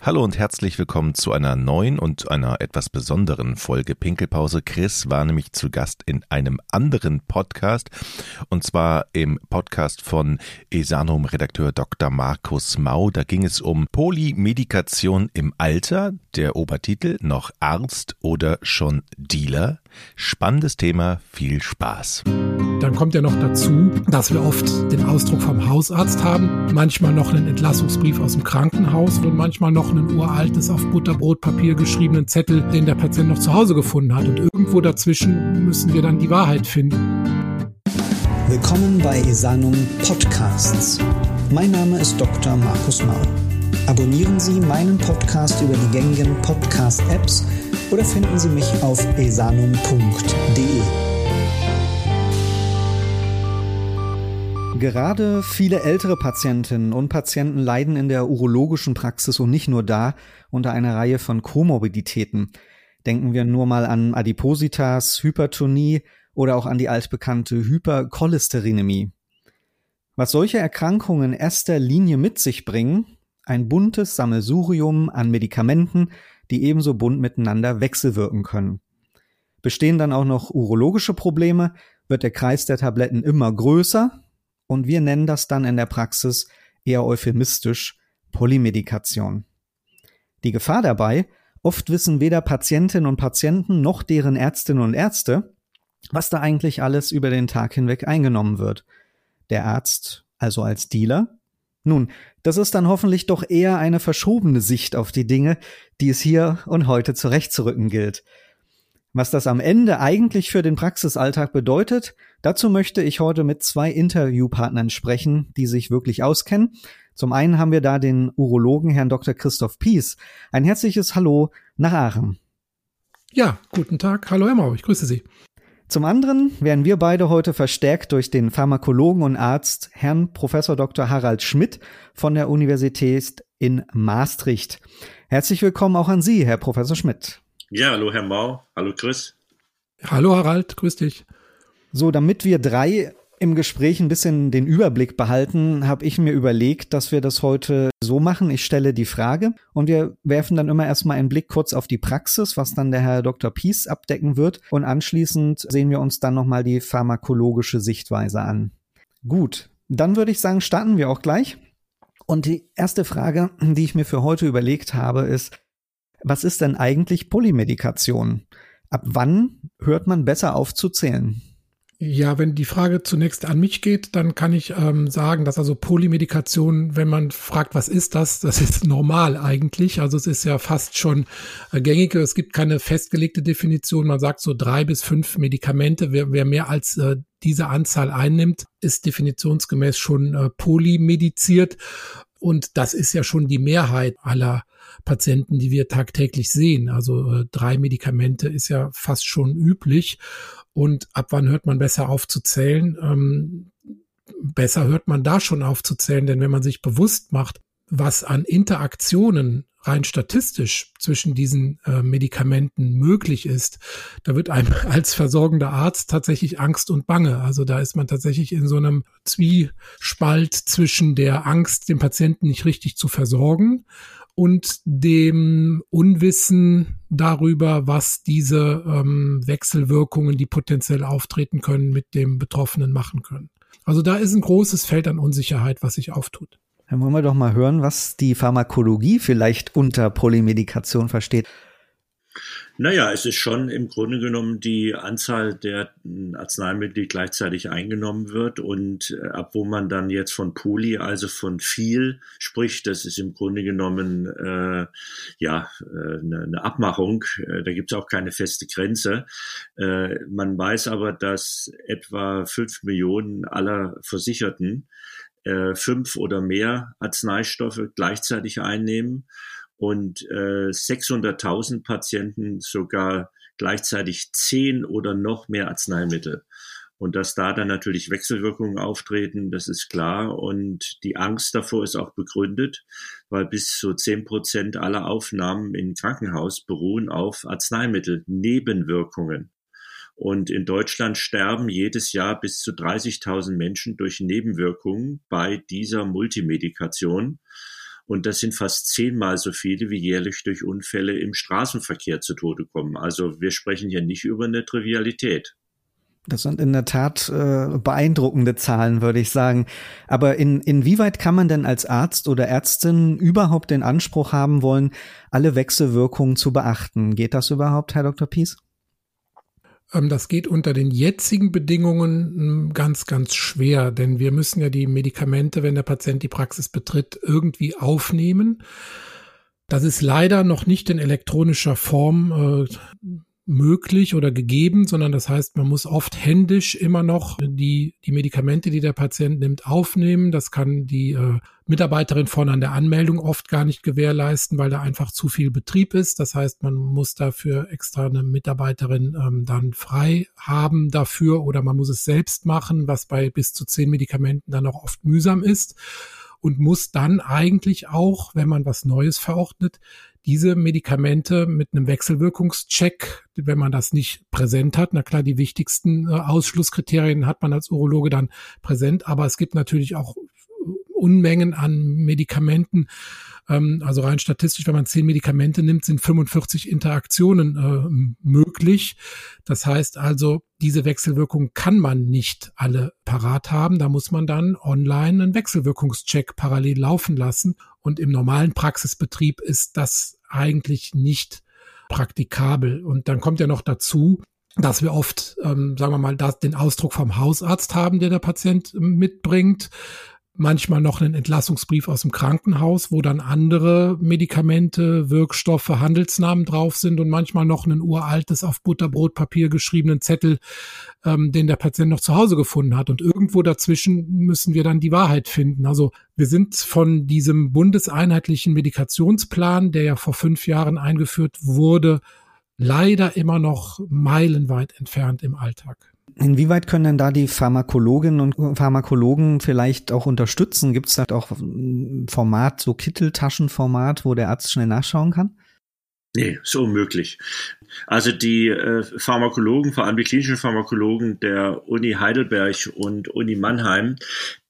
Hallo und herzlich willkommen zu einer neuen und einer etwas besonderen Folge Pinkelpause. Chris war nämlich zu Gast in einem anderen Podcast und zwar im Podcast von Esanum-Redakteur Dr. Markus Mau. Da ging es um Polymedikation im Alter, der Obertitel noch Arzt oder schon Dealer. Spannendes Thema, viel Spaß. Dann kommt ja noch dazu, dass wir oft den Ausdruck vom Hausarzt haben, manchmal noch einen Entlassungsbrief aus dem Krankenhaus und manchmal noch einen uraltes auf Butterbrotpapier geschriebenen Zettel, den der Patient noch zu Hause gefunden hat. Und irgendwo dazwischen müssen wir dann die Wahrheit finden. Willkommen bei Esanum Podcasts. Mein Name ist Dr. Markus Mau. Abonnieren Sie meinen Podcast über die gängigen Podcast-Apps oder finden Sie mich auf esanum.de. Gerade viele ältere Patientinnen und Patienten leiden in der urologischen Praxis und nicht nur da unter einer Reihe von Komorbiditäten. Denken wir nur mal an Adipositas, Hypertonie oder auch an die altbekannte Hypercholesterinämie. Was solche Erkrankungen erster Linie mit sich bringen, ein buntes Sammelsurium an Medikamenten, die ebenso bunt miteinander wechselwirken können. Bestehen dann auch noch urologische Probleme, wird der Kreis der Tabletten immer größer und wir nennen das dann in der Praxis eher euphemistisch Polymedikation. Die Gefahr dabei, oft wissen weder Patientinnen und Patienten noch deren Ärztinnen und Ärzte, was da eigentlich alles über den Tag hinweg eingenommen wird. Der Arzt also als Dealer? Nun, das ist dann hoffentlich doch eher eine verschobene Sicht auf die Dinge, die es hier und heute zurechtzurücken gilt. Was das am Ende eigentlich für den Praxisalltag bedeutet, dazu möchte ich heute mit zwei Interviewpartnern sprechen, die sich wirklich auskennen. Zum einen haben wir da den Urologen Herrn Dr. Christoph Pies. Ein herzliches Hallo nach Aachen. Ja, guten Tag. Hallo Herr Mau, ich grüße Sie. Zum anderen werden wir beide heute verstärkt durch den Pharmakologen und Arzt Herrn Professor Dr. Harald Schmidt von der Universität in Maastricht. Herzlich willkommen auch an Sie, Herr Professor Schmidt. Ja, hallo Herr Mau, hallo Chris. Hallo Harald, grüß dich. So, damit wir drei im Gespräch ein bisschen den Überblick behalten, habe ich mir überlegt, dass wir das heute so machen. Ich stelle die Frage und wir werfen dann immer erstmal einen Blick kurz auf die Praxis, was dann der Herr Dr. Pies abdecken wird. Und anschließend sehen wir uns dann nochmal die pharmakologische Sichtweise an. Gut, dann würde ich sagen, starten wir auch gleich. Und die erste Frage, die ich mir für heute überlegt habe, ist, was ist denn eigentlich Polymedikation? Ab wann hört man besser auf zu zählen? Ja, wenn die Frage zunächst an mich geht, dann kann ich ähm, sagen, dass also Polymedikation, wenn man fragt, was ist das, das ist normal eigentlich. Also es ist ja fast schon äh, gängig. Es gibt keine festgelegte Definition. Man sagt so drei bis fünf Medikamente. Wer, wer mehr als äh, diese Anzahl einnimmt, ist definitionsgemäß schon äh, polymediziert. Und das ist ja schon die Mehrheit aller Patienten, die wir tagtäglich sehen. Also äh, drei Medikamente ist ja fast schon üblich. Und ab wann hört man besser auf zu zählen? Ähm, besser hört man da schon auf zu zählen, denn wenn man sich bewusst macht, was an Interaktionen rein statistisch zwischen diesen äh, Medikamenten möglich ist, da wird einem als versorgender Arzt tatsächlich Angst und Bange. Also da ist man tatsächlich in so einem Zwiespalt zwischen der Angst, den Patienten nicht richtig zu versorgen und dem Unwissen darüber, was diese ähm, Wechselwirkungen, die potenziell auftreten können, mit dem Betroffenen machen können. Also da ist ein großes Feld an Unsicherheit, was sich auftut. Dann wollen wir doch mal hören, was die Pharmakologie vielleicht unter Polymedikation versteht. Naja, es ist schon im Grunde genommen die Anzahl der Arzneimittel, die gleichzeitig eingenommen wird und äh, ab wo man dann jetzt von Poly, also von viel spricht, das ist im Grunde genommen äh, ja äh, eine, eine Abmachung. Äh, da gibt es auch keine feste Grenze. Äh, man weiß aber, dass etwa fünf Millionen aller Versicherten äh, fünf oder mehr Arzneistoffe gleichzeitig einnehmen und äh, 600.000 Patienten sogar gleichzeitig zehn oder noch mehr Arzneimittel. Und dass da dann natürlich Wechselwirkungen auftreten, das ist klar. Und die Angst davor ist auch begründet, weil bis zu zehn Prozent aller Aufnahmen im Krankenhaus beruhen auf Arzneimittelnebenwirkungen. Und in Deutschland sterben jedes Jahr bis zu 30.000 Menschen durch Nebenwirkungen bei dieser Multimedikation. Und das sind fast zehnmal so viele, wie jährlich durch Unfälle im Straßenverkehr zu Tode kommen. Also wir sprechen hier nicht über eine Trivialität. Das sind in der Tat äh, beeindruckende Zahlen, würde ich sagen. Aber in, inwieweit kann man denn als Arzt oder Ärztin überhaupt den Anspruch haben wollen, alle Wechselwirkungen zu beachten? Geht das überhaupt, Herr Dr. Pies? Ähm, das geht unter den jetzigen Bedingungen hm, ganz, ganz schwer, denn wir müssen ja die Medikamente, wenn der Patient die Praxis betritt, irgendwie aufnehmen. Das ist leider noch nicht in elektronischer Form äh, möglich oder gegeben, sondern das heißt, man muss oft händisch immer noch die, die Medikamente, die der Patient nimmt, aufnehmen. Das kann die äh, Mitarbeiterin vorne an der Anmeldung oft gar nicht gewährleisten, weil da einfach zu viel Betrieb ist. Das heißt, man muss dafür extra eine Mitarbeiterin ähm, dann frei haben dafür oder man muss es selbst machen, was bei bis zu zehn Medikamenten dann auch oft mühsam ist und muss dann eigentlich auch, wenn man was Neues verordnet, diese Medikamente mit einem Wechselwirkungscheck, wenn man das nicht präsent hat, na klar, die wichtigsten äh, Ausschlusskriterien hat man als Urologe dann präsent, aber es gibt natürlich auch Unmengen an Medikamenten. Ähm, also rein statistisch, wenn man zehn Medikamente nimmt, sind 45 Interaktionen äh, möglich. Das heißt also, diese Wechselwirkung kann man nicht alle parat haben. Da muss man dann online einen Wechselwirkungscheck parallel laufen lassen. Und im normalen Praxisbetrieb ist das eigentlich nicht praktikabel. Und dann kommt ja noch dazu, dass wir oft, ähm, sagen wir mal, das, den Ausdruck vom Hausarzt haben, der der Patient mitbringt manchmal noch einen Entlassungsbrief aus dem Krankenhaus, wo dann andere Medikamente, Wirkstoffe, Handelsnamen drauf sind und manchmal noch ein uraltes auf Butterbrotpapier geschriebenen Zettel, ähm, den der Patient noch zu Hause gefunden hat. Und irgendwo dazwischen müssen wir dann die Wahrheit finden. Also wir sind von diesem bundeseinheitlichen Medikationsplan, der ja vor fünf Jahren eingeführt wurde, leider immer noch meilenweit entfernt im Alltag. Inwieweit können denn da die Pharmakologinnen und Pharmakologen vielleicht auch unterstützen? Gibt es da auch ein Format, so Kitteltaschenformat, wo der Arzt schnell nachschauen kann? Nee, so unmöglich. Also die äh, Pharmakologen, vor allem die klinischen Pharmakologen der Uni Heidelberg und Uni Mannheim,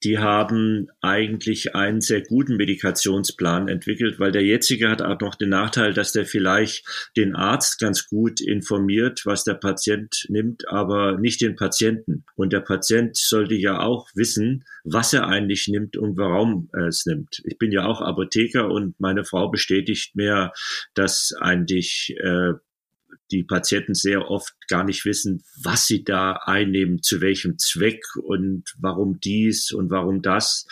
die haben eigentlich einen sehr guten Medikationsplan entwickelt, weil der jetzige hat auch noch den Nachteil, dass der vielleicht den Arzt ganz gut informiert, was der Patient nimmt, aber nicht den Patienten. Und der Patient sollte ja auch wissen, was er eigentlich nimmt und warum er es nimmt. Ich bin ja auch Apotheker und meine Frau bestätigt mir, dass eigentlich äh, die Patienten sehr oft gar nicht wissen, was sie da einnehmen, zu welchem Zweck und warum dies und warum das.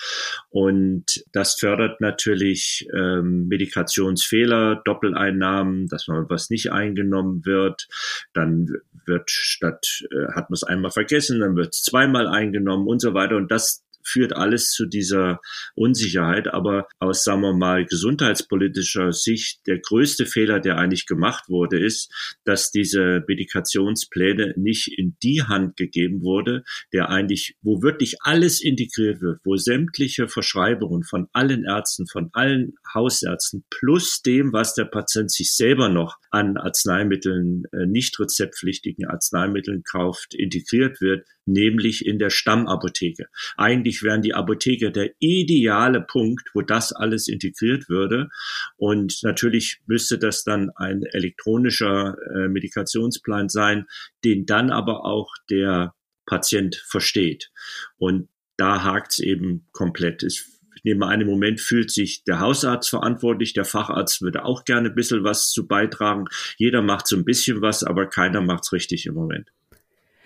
Und das fördert natürlich ähm, Medikationsfehler, Doppeleinnahmen, dass man was nicht eingenommen wird. Dann wird statt, äh, hat man es einmal vergessen, dann wird es zweimal eingenommen und so weiter. Und das führt alles zu dieser Unsicherheit. Aber aus, sagen wir mal, gesundheitspolitischer Sicht, der größte Fehler, der eigentlich gemacht wurde, ist, dass diese Medikationspläne nicht in die Hand gegeben wurde, der eigentlich, wo wirklich alles integriert wird, wo sämtliche Verschreibungen von allen Ärzten, von allen Hausärzten plus dem, was der Patient sich selber noch an Arzneimitteln, äh, nicht rezeptpflichtigen Arzneimitteln kauft, integriert wird, nämlich in der Stammapotheke. Eigentlich wären die Apotheke der ideale Punkt, wo das alles integriert würde. Und natürlich müsste das dann ein elektronischer äh, Medikationsplan sein, den dann aber auch der Patient versteht. Und da hakt es eben komplett. Ich nehme an, im Moment fühlt sich der Hausarzt verantwortlich, der Facharzt würde auch gerne ein bisschen was zu beitragen. Jeder macht so ein bisschen was, aber keiner macht es richtig im Moment.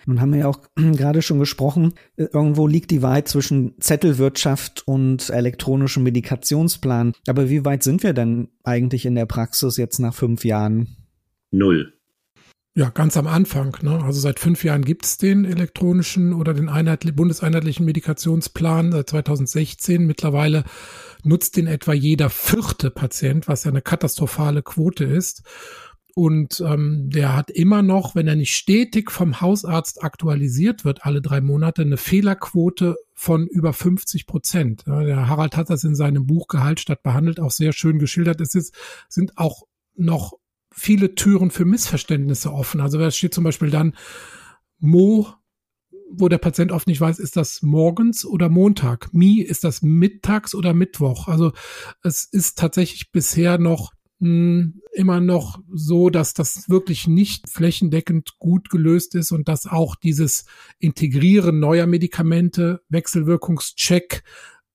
Nun haben wir ja auch gerade schon gesprochen, äh, irgendwo liegt die Wahrheit zwischen Zettelwirtschaft und elektronischem Medikationsplan. Aber wie weit sind wir denn eigentlich in der Praxis jetzt nach fünf Jahren? Null. Ja, ganz am Anfang. Ne? Also seit fünf Jahren gibt es den elektronischen oder den einheitlich, bundeseinheitlichen Medikationsplan seit 2016. Mittlerweile nutzt den etwa jeder vierte Patient, was ja eine katastrophale Quote ist. Und ähm, der hat immer noch, wenn er nicht stetig vom Hausarzt aktualisiert wird, alle drei Monate, eine Fehlerquote von über 50 Prozent. Ja, der Harald hat das in seinem Buch Gehalt statt behandelt auch sehr schön geschildert. Es ist, sind auch noch viele Türen für Missverständnisse offen. Also es steht zum Beispiel dann Mo, wo der Patient oft nicht weiß, ist das morgens oder Montag? Mi, ist das mittags oder Mittwoch? Also es ist tatsächlich bisher noch hm, immer noch so, dass das wirklich nicht flächendeckend gut gelöst ist und dass auch dieses Integrieren neuer Medikamente, Wechselwirkungscheck,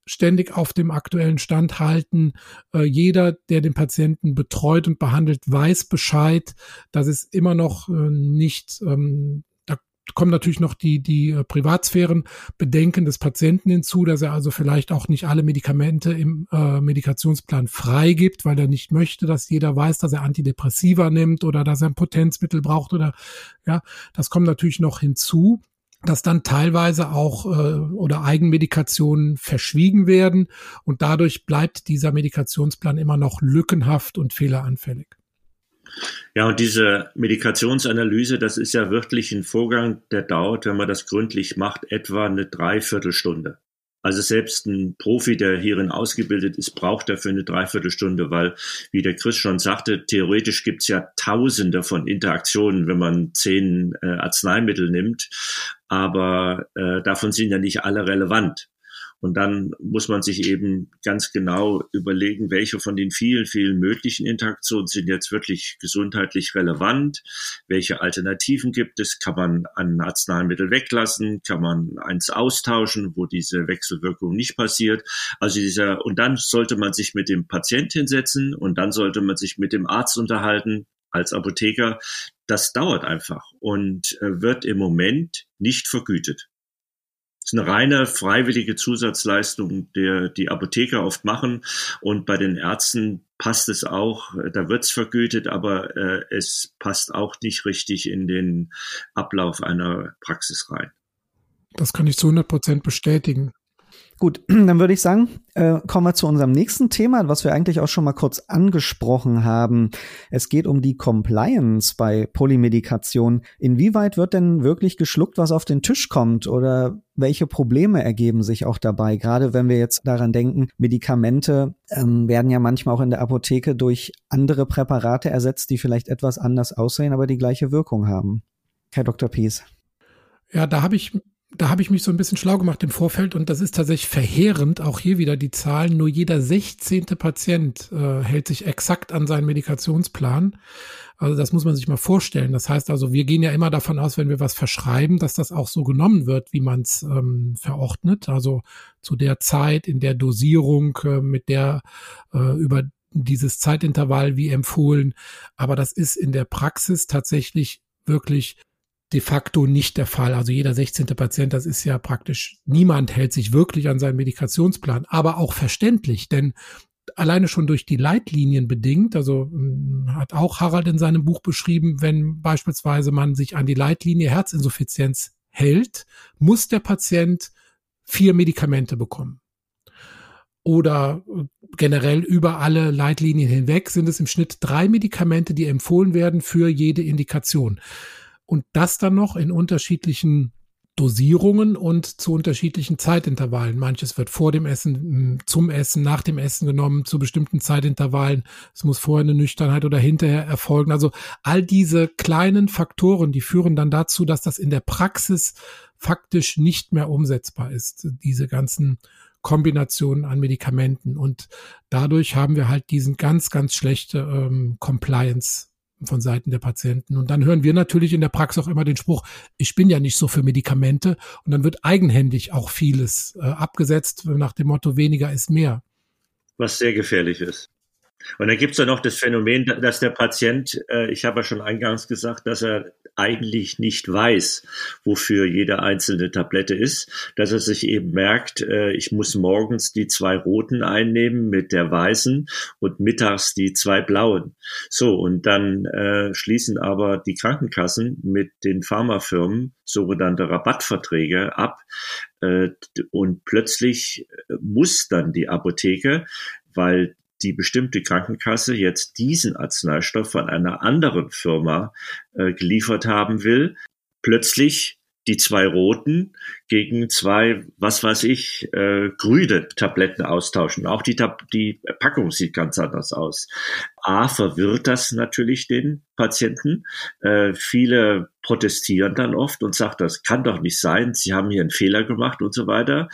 ständig auf dem aktuellen Stand halten. Äh, jeder, der den Patienten betreut und behandelt, weiß Bescheid. Das ist immer noch äh, nicht ähm, kommen natürlich noch die, die äh, Privatsphärenbedenken des Patienten hinzu, dass er also vielleicht auch nicht alle Medikamente im äh, Medikationsplan freigibt, weil er nicht möchte, dass jeder weiß, dass er Antidepressiva nimmt oder dass er ein Potenzmittel braucht oder ja, das kommt natürlich noch hinzu dass dann teilweise auch äh, oder Eigenmedikationen verschwiegen werden und dadurch bleibt dieser Medikationsplan immer noch lückenhaft und fehleranfällig. Ja, und diese Medikationsanalyse, das ist ja wirklich ein Vorgang, der dauert, wenn man das gründlich macht, etwa eine Dreiviertelstunde. Also selbst ein Profi, der hierin ausgebildet ist, braucht dafür eine Dreiviertelstunde, weil, wie der Chris schon sagte, theoretisch gibt's ja Tausende von Interaktionen, wenn man zehn äh, Arzneimittel nimmt, aber äh, davon sind ja nicht alle relevant. Und dann muss man sich eben ganz genau überlegen, welche von den vielen, vielen möglichen Interaktionen sind jetzt wirklich gesundheitlich relevant, welche Alternativen gibt es, kann man ein Arzneimittel weglassen, kann man eins austauschen, wo diese Wechselwirkung nicht passiert. Also dieser, und dann sollte man sich mit dem Patient hinsetzen und dann sollte man sich mit dem Arzt unterhalten, als Apotheker, das dauert einfach und äh, wird im Moment nicht vergütet ist eine reine freiwillige Zusatzleistung, der die Apotheker oft machen. Und bei den Ärzten passt es auch, da wird's vergütet, aber äh, es passt auch nicht richtig in den Ablauf einer Praxis rein. Das kann ich zu 100 Prozent bestätigen. Gut, dann würde ich sagen, äh, kommen wir zu unserem nächsten Thema, was wir eigentlich auch schon mal kurz angesprochen haben. Es geht um die Compliance bei Polymedikation. Inwieweit wird denn wirklich geschluckt, was auf den Tisch kommt? Oder welche Probleme ergeben sich auch dabei? Gerade wenn wir jetzt daran denken, Medikamente ähm, werden ja manchmal auch in der Apotheke durch andere Präparate ersetzt, die vielleicht etwas anders aussehen, aber die gleiche Wirkung haben. Herr Dr. Pies. Ja, da habe ich da habe ich mich so ein bisschen schlau gemacht im Vorfeld und das ist tatsächlich verheerend. Auch hier wieder die Zahlen. Nur jeder 16. Patient äh, hält sich exakt an seinen Medikationsplan. Also das muss man sich mal vorstellen. Das heißt also, wir gehen ja immer davon aus, wenn wir was verschreiben, dass das auch so genommen wird, wie man es ähm, verordnet. Also zu der Zeit, in der Dosierung, äh, mit der äh, über dieses Zeitintervall wie empfohlen. Aber das ist in der Praxis tatsächlich wirklich de facto nicht der Fall. Also jeder 16. Patient, das ist ja praktisch, niemand hält sich wirklich an seinen Medikationsplan, aber auch verständlich, denn alleine schon durch die Leitlinien bedingt, also hm, hat auch Harald in seinem Buch beschrieben, wenn beispielsweise man sich an die Leitlinie Herzinsuffizienz hält, muss der Patient vier Medikamente bekommen. Oder äh, generell über alle Leitlinien hinweg sind es im Schnitt drei Medikamente, die empfohlen werden für jede Indikation und das dann noch in unterschiedlichen Dosierungen und zu unterschiedlichen Zeitintervallen. Manches wird vor dem Essen, zum Essen, nach dem Essen genommen, zu bestimmten Zeitintervallen. Es muss vorher eine Nüchternheit oder hinterher erfolgen. Also all diese kleinen Faktoren, die führen dann dazu, dass das in der Praxis faktisch nicht mehr umsetzbar ist, diese ganzen Kombinationen an Medikamenten. Und dadurch haben wir halt diesen ganz, ganz schlechte ähm, Compliance von Seiten der Patienten. Und dann hören wir natürlich in der Praxis auch immer den Spruch, ich bin ja nicht so für Medikamente. Und dann wird eigenhändig auch vieles äh, abgesetzt nach dem Motto, weniger ist mehr. Was sehr gefährlich ist. Und dann gibt es ja noch das Phänomen, dass der Patient, äh, ich habe ja schon eingangs gesagt, dass er eigentlich nicht weiß, wofür jede einzelne Tablette ist, dass er sich eben merkt, äh, ich muss morgens die zwei roten einnehmen mit der weißen und mittags die zwei blauen. So, und dann äh, schließen aber die Krankenkassen mit den Pharmafirmen sogenannte Rabattverträge ab. Äh, und plötzlich muss dann die Apotheke weil die bestimmte Krankenkasse jetzt diesen Arzneistoff von einer anderen Firma äh, geliefert haben will, plötzlich die zwei roten gegen zwei, was weiß ich, äh, grüne Tabletten austauschen. Auch die, Tab die Packung sieht ganz anders aus. A, verwirrt das natürlich den Patienten. Äh, viele protestieren dann oft und sagen, das kann doch nicht sein, sie haben hier einen Fehler gemacht und so weiter.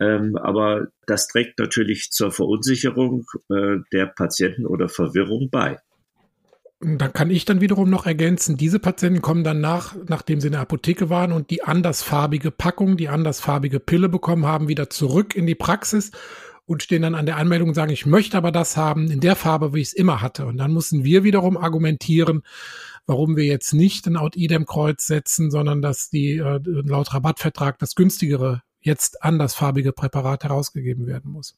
Ähm, aber das trägt natürlich zur Verunsicherung äh, der Patienten oder Verwirrung bei. Dann kann ich dann wiederum noch ergänzen, diese Patienten kommen dann nach, nachdem sie in der Apotheke waren und die andersfarbige Packung, die andersfarbige Pille bekommen haben, wieder zurück in die Praxis und stehen dann an der Anmeldung und sagen, ich möchte aber das haben in der Farbe, wie ich es immer hatte. Und dann müssen wir wiederum argumentieren, warum wir jetzt nicht ein Out-Idem-Kreuz setzen, sondern dass die äh, laut Rabattvertrag das günstigere, jetzt andersfarbige Präparat herausgegeben werden muss.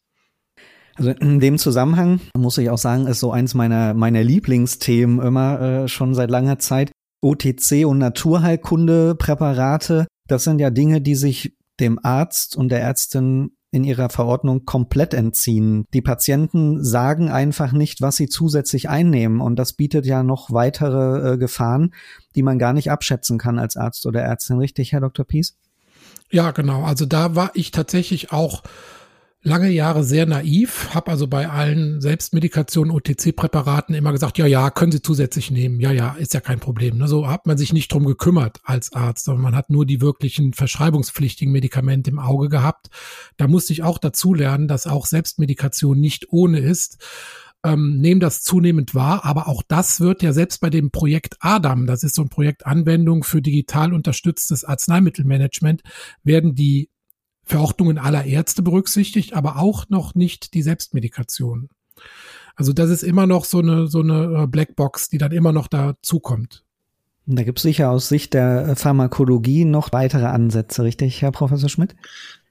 Also in dem Zusammenhang muss ich auch sagen, ist so eins meiner, meiner Lieblingsthemen immer äh, schon seit langer Zeit. OTC und Naturheilkunde-Präparate, das sind ja Dinge, die sich dem Arzt und der Ärztin in ihrer Verordnung komplett entziehen. Die Patienten sagen einfach nicht, was sie zusätzlich einnehmen und das bietet ja noch weitere äh, Gefahren, die man gar nicht abschätzen kann als Arzt oder Ärztin. Richtig, Herr Dr. Pies? Ja, genau. Also da war ich tatsächlich auch lange Jahre sehr naiv, habe also bei allen Selbstmedikationen, OTC-Präparaten immer gesagt, ja, ja, können Sie zusätzlich nehmen, ja, ja, ist ja kein Problem. Ne? So hat man sich nicht drum gekümmert als Arzt, sondern man hat nur die wirklichen verschreibungspflichtigen Medikamente im Auge gehabt. Da musste ich auch dazu lernen, dass auch Selbstmedikation nicht ohne ist. Ähm, nehmen das zunehmend wahr, aber auch das wird ja selbst bei dem Projekt ADAM, das ist so ein Projekt Anwendung für digital unterstütztes Arzneimittelmanagement, werden die Verordnungen aller Ärzte berücksichtigt, aber auch noch nicht die Selbstmedikation. Also das ist immer noch so eine, so eine äh, Blackbox, die dann immer noch dazukommt. Da gibt es sicher aus Sicht der Pharmakologie noch weitere Ansätze, richtig, Herr Professor Schmidt?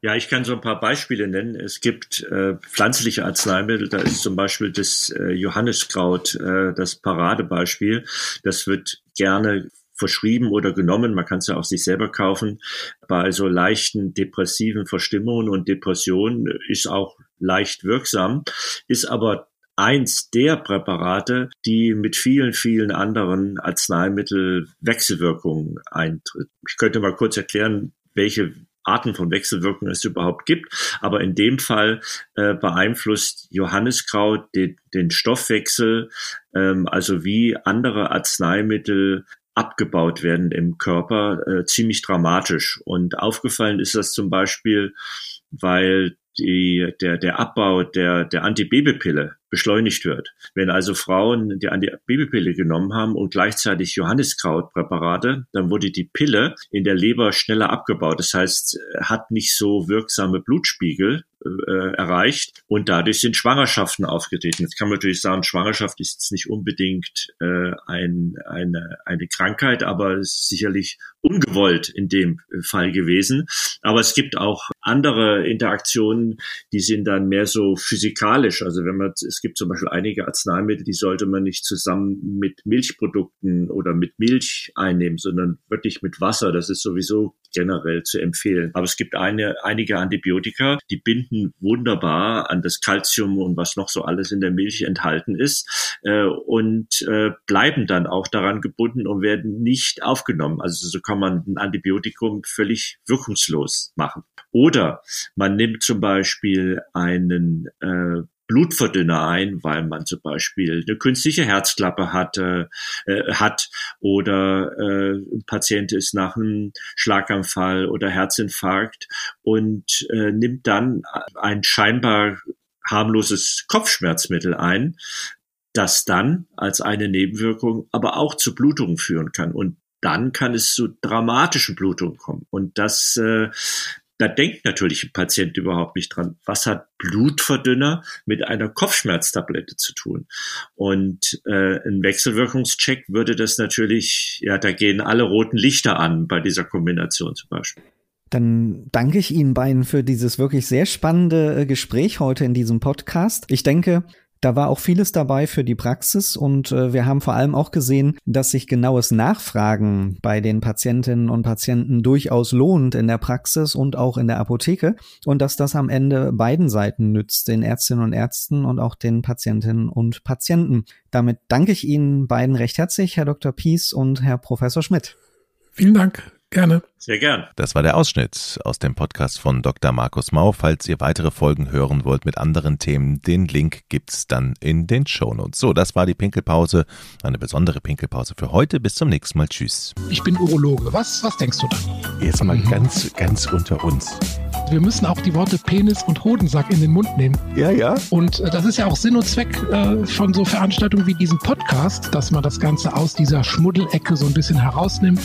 Ja, ich kann so ein paar Beispiele nennen. Es gibt äh, pflanzliche Arzneimittel, da ist zum Beispiel das äh, Johanniskraut äh, das Paradebeispiel. Das wird gerne verschrieben oder genommen. Man kann es ja auch sich selber kaufen. Bei so leichten depressiven Verstimmungen und Depressionen ist auch leicht wirksam, ist aber eins der Präparate, die mit vielen, vielen anderen Arzneimittel Wechselwirkungen eintritt. Ich könnte mal kurz erklären, welche Arten von Wechselwirkungen es überhaupt gibt. Aber in dem Fall äh, beeinflusst Johanniskraut den, den Stoffwechsel, ähm, also wie andere Arzneimittel abgebaut werden im Körper, äh, ziemlich dramatisch. Und aufgefallen ist das zum Beispiel, weil die, der, der Abbau der, der Antibabypille beschleunigt wird. Wenn also Frauen die Antibabypille genommen haben und gleichzeitig Johanniskrautpräparate, dann wurde die Pille in der Leber schneller abgebaut. Das heißt, hat nicht so wirksame Blutspiegel äh, erreicht und dadurch sind Schwangerschaften aufgetreten. Jetzt kann man natürlich sagen, Schwangerschaft ist jetzt nicht unbedingt äh, ein, eine, eine Krankheit, aber ist sicherlich ungewollt in dem Fall gewesen. Aber es gibt auch andere Interaktionen, die sind dann mehr so physikalisch. Also wenn man, es gibt zum Beispiel einige Arzneimittel, die sollte man nicht zusammen mit Milchprodukten oder mit Milch einnehmen, sondern wirklich mit Wasser. Das ist sowieso generell zu empfehlen. Aber es gibt eine, einige Antibiotika, die binden wunderbar an das Kalzium und was noch so alles in der Milch enthalten ist äh, und äh, bleiben dann auch daran gebunden und werden nicht aufgenommen. Also so kann man ein Antibiotikum völlig wirkungslos machen. Oder man nimmt zum Beispiel einen äh, Blutverdünner ein, weil man zum Beispiel eine künstliche Herzklappe hatte, äh, hat oder äh, ein Patient ist nach einem Schlaganfall oder Herzinfarkt und äh, nimmt dann ein scheinbar harmloses Kopfschmerzmittel ein, das dann als eine Nebenwirkung aber auch zu Blutungen führen kann. Und dann kann es zu dramatischen Blutungen kommen. Und das äh, da denkt natürlich ein Patient überhaupt nicht dran. Was hat Blutverdünner mit einer Kopfschmerztablette zu tun? Und äh, ein Wechselwirkungscheck würde das natürlich, ja, da gehen alle roten Lichter an bei dieser Kombination zum Beispiel. Dann danke ich Ihnen beiden für dieses wirklich sehr spannende äh, Gespräch heute in diesem Podcast. Ich denke, Da war auch vieles dabei für die Praxis und äh, wir haben vor allem auch gesehen, dass sich genaues Nachfragen bei den Patientinnen und Patienten durchaus lohnt in der Praxis und auch in der Apotheke und dass das am Ende beiden Seiten nützt, den Ärztinnen und Ärzten und auch den Patientinnen und Patienten. Damit danke ich Ihnen beiden recht herzlich, Herr Dr. Pies und Herr Professor Schmidt. Vielen Dank. Gerne. Sehr gern. Das war der Ausschnitt aus dem Podcast von Dr. Markus Mau. Falls ihr weitere Folgen hören wollt mit anderen Themen, den Link gibt's dann in den Shownotes. So, das war die Pinkelpause. Eine besondere Pinkelpause für heute. Bis zum nächsten Mal. Tschüss. Ich bin Urologe. Was, was denkst du da? Jetzt mal ganz, ganz unter uns. Wir müssen auch die Worte Penis und Hodensack in den Mund nehmen. Ja, ja. Und äh, das ist ja auch Sinn und Zweck äh, von so Veranstaltungen wie diesem Podcast, dass man das Ganze aus dieser Schmuddelecke so ein bisschen herausnimmt.